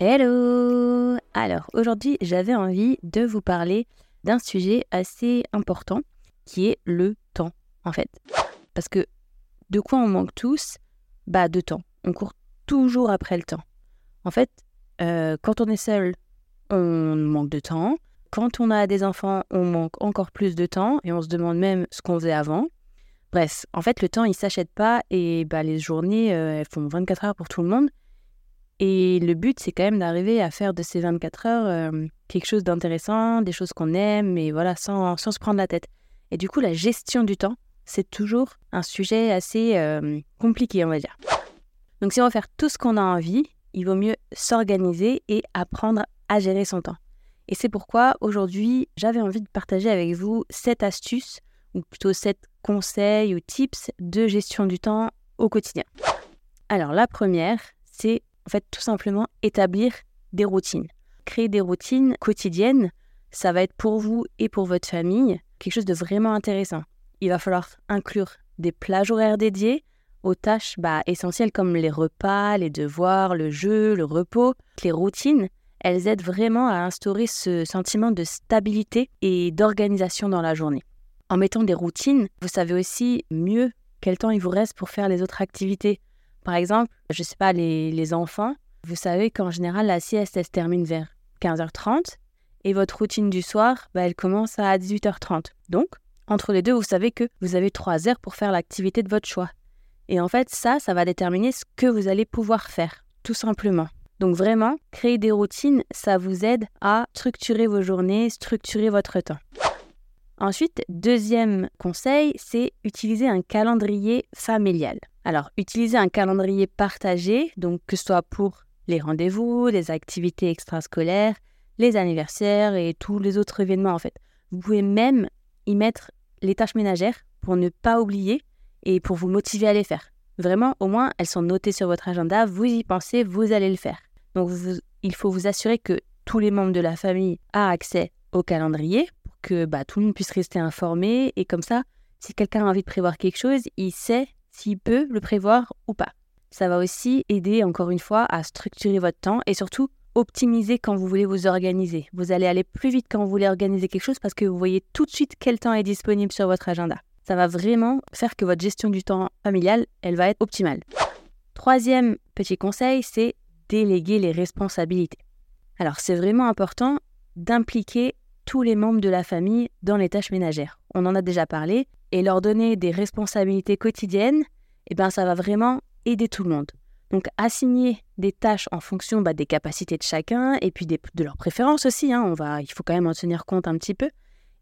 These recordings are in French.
Hello Alors aujourd'hui j'avais envie de vous parler d'un sujet assez important qui est le temps en fait. Parce que de quoi on manque tous? Bah de temps. On court toujours après le temps. En fait, euh, quand on est seul, on manque de temps. Quand on a des enfants, on manque encore plus de temps et on se demande même ce qu'on faisait avant. Bref, en fait, le temps, il s'achète pas et bah, les journées, euh, elles font 24 heures pour tout le monde. Et le but, c'est quand même d'arriver à faire de ces 24 heures euh, quelque chose d'intéressant, des choses qu'on aime, et voilà, sans, sans, se prendre la tête. Et du coup, la gestion du temps, c'est toujours un sujet assez euh, compliqué, on va dire. Donc si on veut faire tout ce qu'on a envie, il vaut mieux s'organiser et apprendre à gérer son temps. Et c'est pourquoi aujourd'hui, j'avais envie de partager avec vous cette astuce, ou plutôt sept conseils ou tips de gestion du temps au quotidien. Alors la première, c'est en fait tout simplement établir des routines. Créer des routines quotidiennes, ça va être pour vous et pour votre famille quelque chose de vraiment intéressant. Il va falloir inclure des plages horaires dédiées aux tâches bah, essentielles comme les repas, les devoirs, le jeu, le repos. Les routines, elles aident vraiment à instaurer ce sentiment de stabilité et d'organisation dans la journée. En mettant des routines, vous savez aussi mieux quel temps il vous reste pour faire les autres activités. Par exemple, je ne sais pas, les, enfants, vous savez qu'en général, la sieste, elle se termine vers 15h30 et votre routine du soir, bah, elle commence à 18h30. Donc, entre les deux, vous savez que vous avez 3 heures pour faire l'activité de votre choix. Et en fait, ça, ça va déterminer ce que vous allez pouvoir faire, tout simplement. Donc vraiment, créer des routines, ça vous aide à structurer vos journées, structurer votre temps. Ensuite, deuxième conseil, c'est utiliser un calendrier familial. Alors, utiliser un calendrier partagé, donc que ce soit pour les rendez-vous, les activités extrascolaires, les anniversaires et tous les autres événements en fait. Vous pouvez même y mettre les tâches ménagères pour ne pas oublier et pour vous motiver à les faire. Vraiment, au moins, elles sont notées sur votre agenda, vous y pensez, vous allez le faire. Donc, il faut vous assurer que tous les membres de la famille ont accès au calendrier pour que bah, tout le monde puisse rester informé et comme ça, si quelqu'un a envie de prévoir quelque chose, il sait s'il peut le prévoir ou pas. Ça va aussi aider, encore une fois, à structurer votre temps et surtout optimiser quand vous voulez vous organiser. Vous allez aller plus vite quand vous voulez organiser quelque chose parce que vous voyez tout de suite quel temps est disponible sur votre agenda. Ça va vraiment faire que votre gestion du temps familial, elle va être optimale. Troisième petit conseil, c'est déléguer les responsabilités. Alors c'est vraiment important d'impliquer tous les membres de la famille dans les tâches ménagères. On en a déjà parlé, et leur donner des responsabilités quotidiennes, eh ben, ça va vraiment aider tout le monde. Donc assigner des tâches en fonction bah, des capacités de chacun et puis de leurs préférences aussi, hein, on va, il faut quand même en tenir compte un petit peu,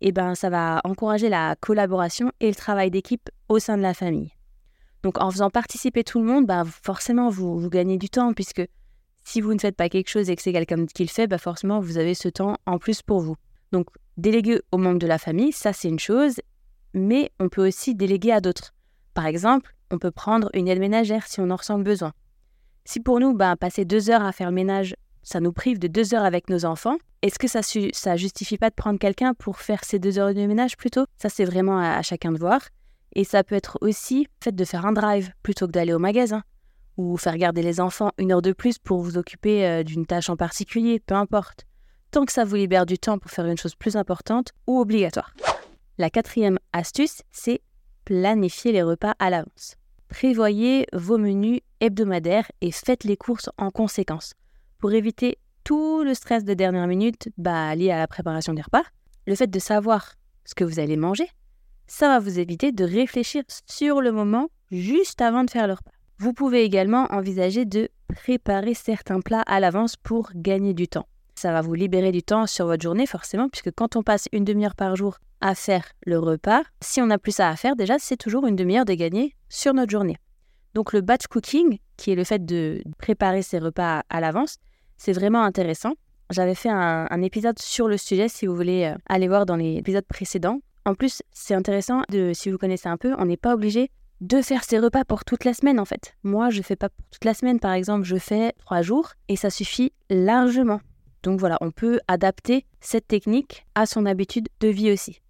eh ben, ça va encourager la collaboration et le travail d'équipe au sein de la famille. Donc en faisant participer tout le monde, bah, forcément vous, vous gagnez du temps puisque si vous ne faites pas quelque chose et que c'est quelqu'un qui le fait, bah forcément vous avez ce temps en plus pour vous. Donc déléguer aux membres de la famille, ça c'est une chose, mais on peut aussi déléguer à d'autres. Par exemple, on peut prendre une aide ménagère si on en ressent le besoin. Si pour nous, ben, passer deux heures à faire le ménage, ça nous prive de deux heures avec nos enfants, est-ce que ça, ça justifie pas de prendre quelqu'un pour faire ces deux heures de ménage plutôt? Ça, c'est vraiment à, chacun de voir. Et ça peut être aussi fait de faire un drive plutôt que d'aller au magasin, ou faire garder les enfants une heure de plus pour vous occuper euh, d'une tâche en particulier, peu importe. Tant que ça vous libère du temps pour faire une chose plus importante ou obligatoire. La quatrième astuce, c'est planifier les repas à l'avance. Prévoyez vos menus hebdomadaires et faites les courses en conséquence pour éviter tout le stress de dernière minute bah, lié à la préparation des repas. Le fait de savoir ce que vous allez manger, ça va vous éviter de réfléchir sur le moment juste avant de faire le repas. Vous pouvez également envisager de préparer certains plats à l'avance pour gagner du temps. Ça va vous libérer du temps sur votre journée forcément, puisque quand on passe une demi-heure par jour à faire le repas, si on n'a plus ça à faire, déjà c'est toujours une demi-heure de gagner sur notre journée. Donc le batch cooking, qui est le fait de préparer ses repas à l'avance, c'est vraiment intéressant. J'avais fait un, épisode sur le sujet si vous voulez euh, aller voir dans les épisodes précédents. En plus, c'est intéressant de, si vous connaissez un peu, on n'est pas obligé de faire ses repas pour toute la semaine en fait. Moi, je fais pas pour toute la semaine par exemple, je fais trois jours et ça suffit largement. Donc voilà, on peut adapter cette technique à son habitude de vie aussi.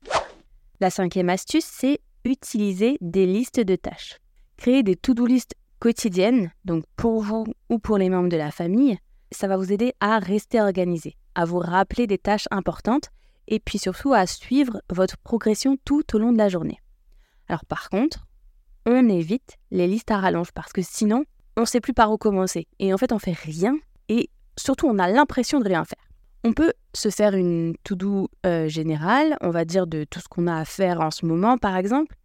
La cinquième astuce, c'est utiliser des listes de tâches. Créer des to-do list quotidiennes, donc pour vous ou pour les membres de la famille, ça va vous aider à rester organisé, à vous rappeler des tâches importantes et puis surtout à suivre votre progression tout au long de la journée. Alors par contre, on évite les listes à rallonge parce que sinon, on ne sait plus par où commencer. Et en fait, on fait rien et surtout, on a l'impression de rien faire. On peut se faire une to-do euh, générale, on va dire de tout ce qu'on a à faire en ce moment, par exemple.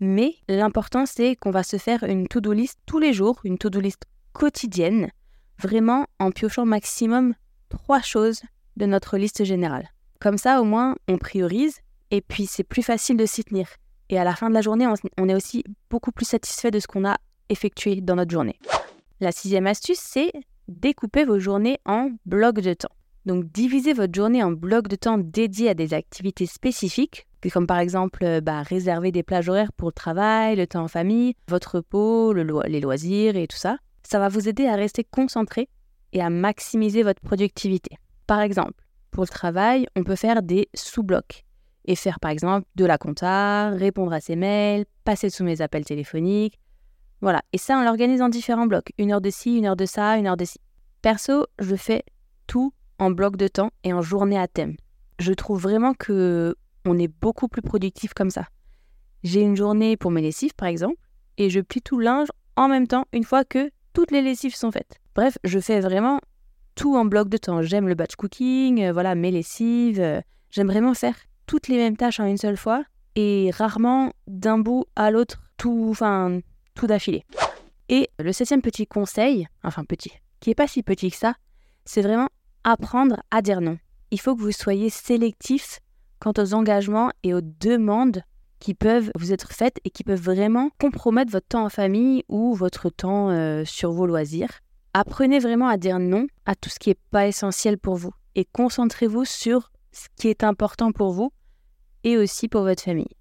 Mais l'important, c'est qu'on va se faire une to-do list tous les jours, une to-do list quotidienne, vraiment en piochant maximum trois choses de notre liste générale. Comme ça, au moins, on priorise et puis c'est plus facile de s'y tenir. Et à la fin de la journée, on est aussi beaucoup plus satisfait de ce qu'on a effectué dans notre journée. La sixième astuce, c'est découper vos journées en blocs de temps. Donc divisez votre journée en blocs de temps dédiés à des activités spécifiques, comme par exemple euh, bah, réserver des plages horaires pour le travail, le temps en famille, votre repos, les loisirs et tout ça. Ça va vous aider à rester concentré et à maximiser votre productivité. Par exemple, pour le travail, on peut faire des sous-blocs et faire par exemple de la compta, répondre à ses mails, passer sous mes appels téléphoniques. Voilà, et ça on l'organise en différents blocs, une heure de ci, une heure de ça, une heure de ci. Perso, je fais tout en bloc de temps et en journée à thème. Je trouve vraiment que on est beaucoup plus productif comme ça. J'ai une journée pour mes lessives par exemple et je plie tout le linge en même temps une fois que toutes les lessives sont faites. Bref, je fais vraiment tout en bloc de temps. J'aime le batch cooking, euh, voilà, mes lessives. Euh, j'aime vraiment faire toutes les mêmes tâches en une seule fois et rarement d'un bout à l'autre, tout, enfin, tout d'affilée. Et le septième petit conseil, enfin petit, qui n'est pas si petit que ça, c'est vraiment apprendre à dire non. Il faut que vous soyez sélectif quant aux engagements et aux demandes qui peuvent vous être faites et qui peuvent vraiment compromettre votre temps en famille ou votre temps euh, sur vos loisirs. Apprenez vraiment à dire non à tout ce qui n'est pas essentiel pour vous et concentrez-vous sur ce qui est important pour vous et aussi pour votre famille.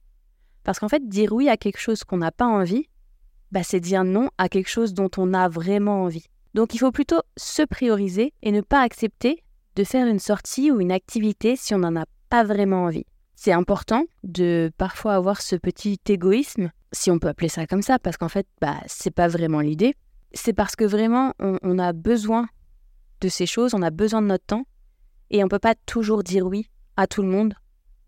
Parce qu'en fait, dire oui à quelque chose qu'on n'a pas envie, bah, c'est dire non à quelque chose dont on a vraiment envie. Donc il faut plutôt se prioriser et ne pas accepter de faire une sortie ou une activité si on n'en a pas vraiment envie. C'est important de parfois avoir ce petit égoïsme, si on peut appeler ça comme ça, parce qu'en fait, bah, c'est pas vraiment l'idée. C'est parce que vraiment, on, on a besoin de ces choses, on a besoin de notre temps, et on peut pas toujours dire oui à tout le monde,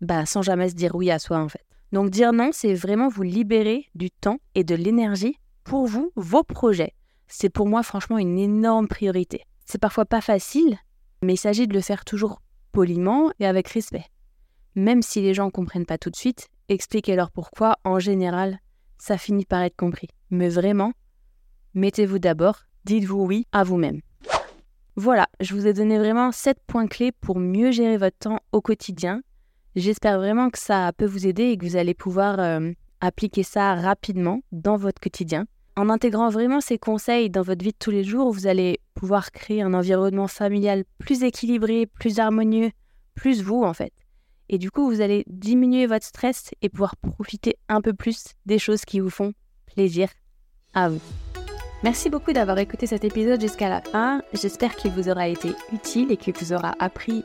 bah, sans jamais se dire oui à soi en fait. Donc dire non, c'est vraiment vous libérer du temps et de l'énergie pour vous, vos projets. C'est pour moi franchement une énorme priorité. C'est parfois pas facile, mais il s'agit de le faire toujours poliment et avec respect. Même si les gens ne comprennent pas tout de suite, expliquez-leur pourquoi, en général, ça finit par être compris. Mais vraiment, mettez-vous d'abord, dites-vous oui à vous-même. Voilà, je vous ai donné vraiment 7 points clés pour mieux gérer votre temps au quotidien. J'espère vraiment que ça peut vous aider et que vous allez pouvoir euh, appliquer ça rapidement dans votre quotidien. En intégrant vraiment ces conseils dans votre vie de tous les jours, vous allez pouvoir créer un environnement familial plus équilibré, plus harmonieux, plus vous en fait. Et du coup, vous allez diminuer votre stress et pouvoir profiter un peu plus des choses qui vous font plaisir à vous. Merci beaucoup d'avoir écouté cet épisode jusqu'à la fin. J'espère qu'il vous aura été utile et qu'il vous aura appris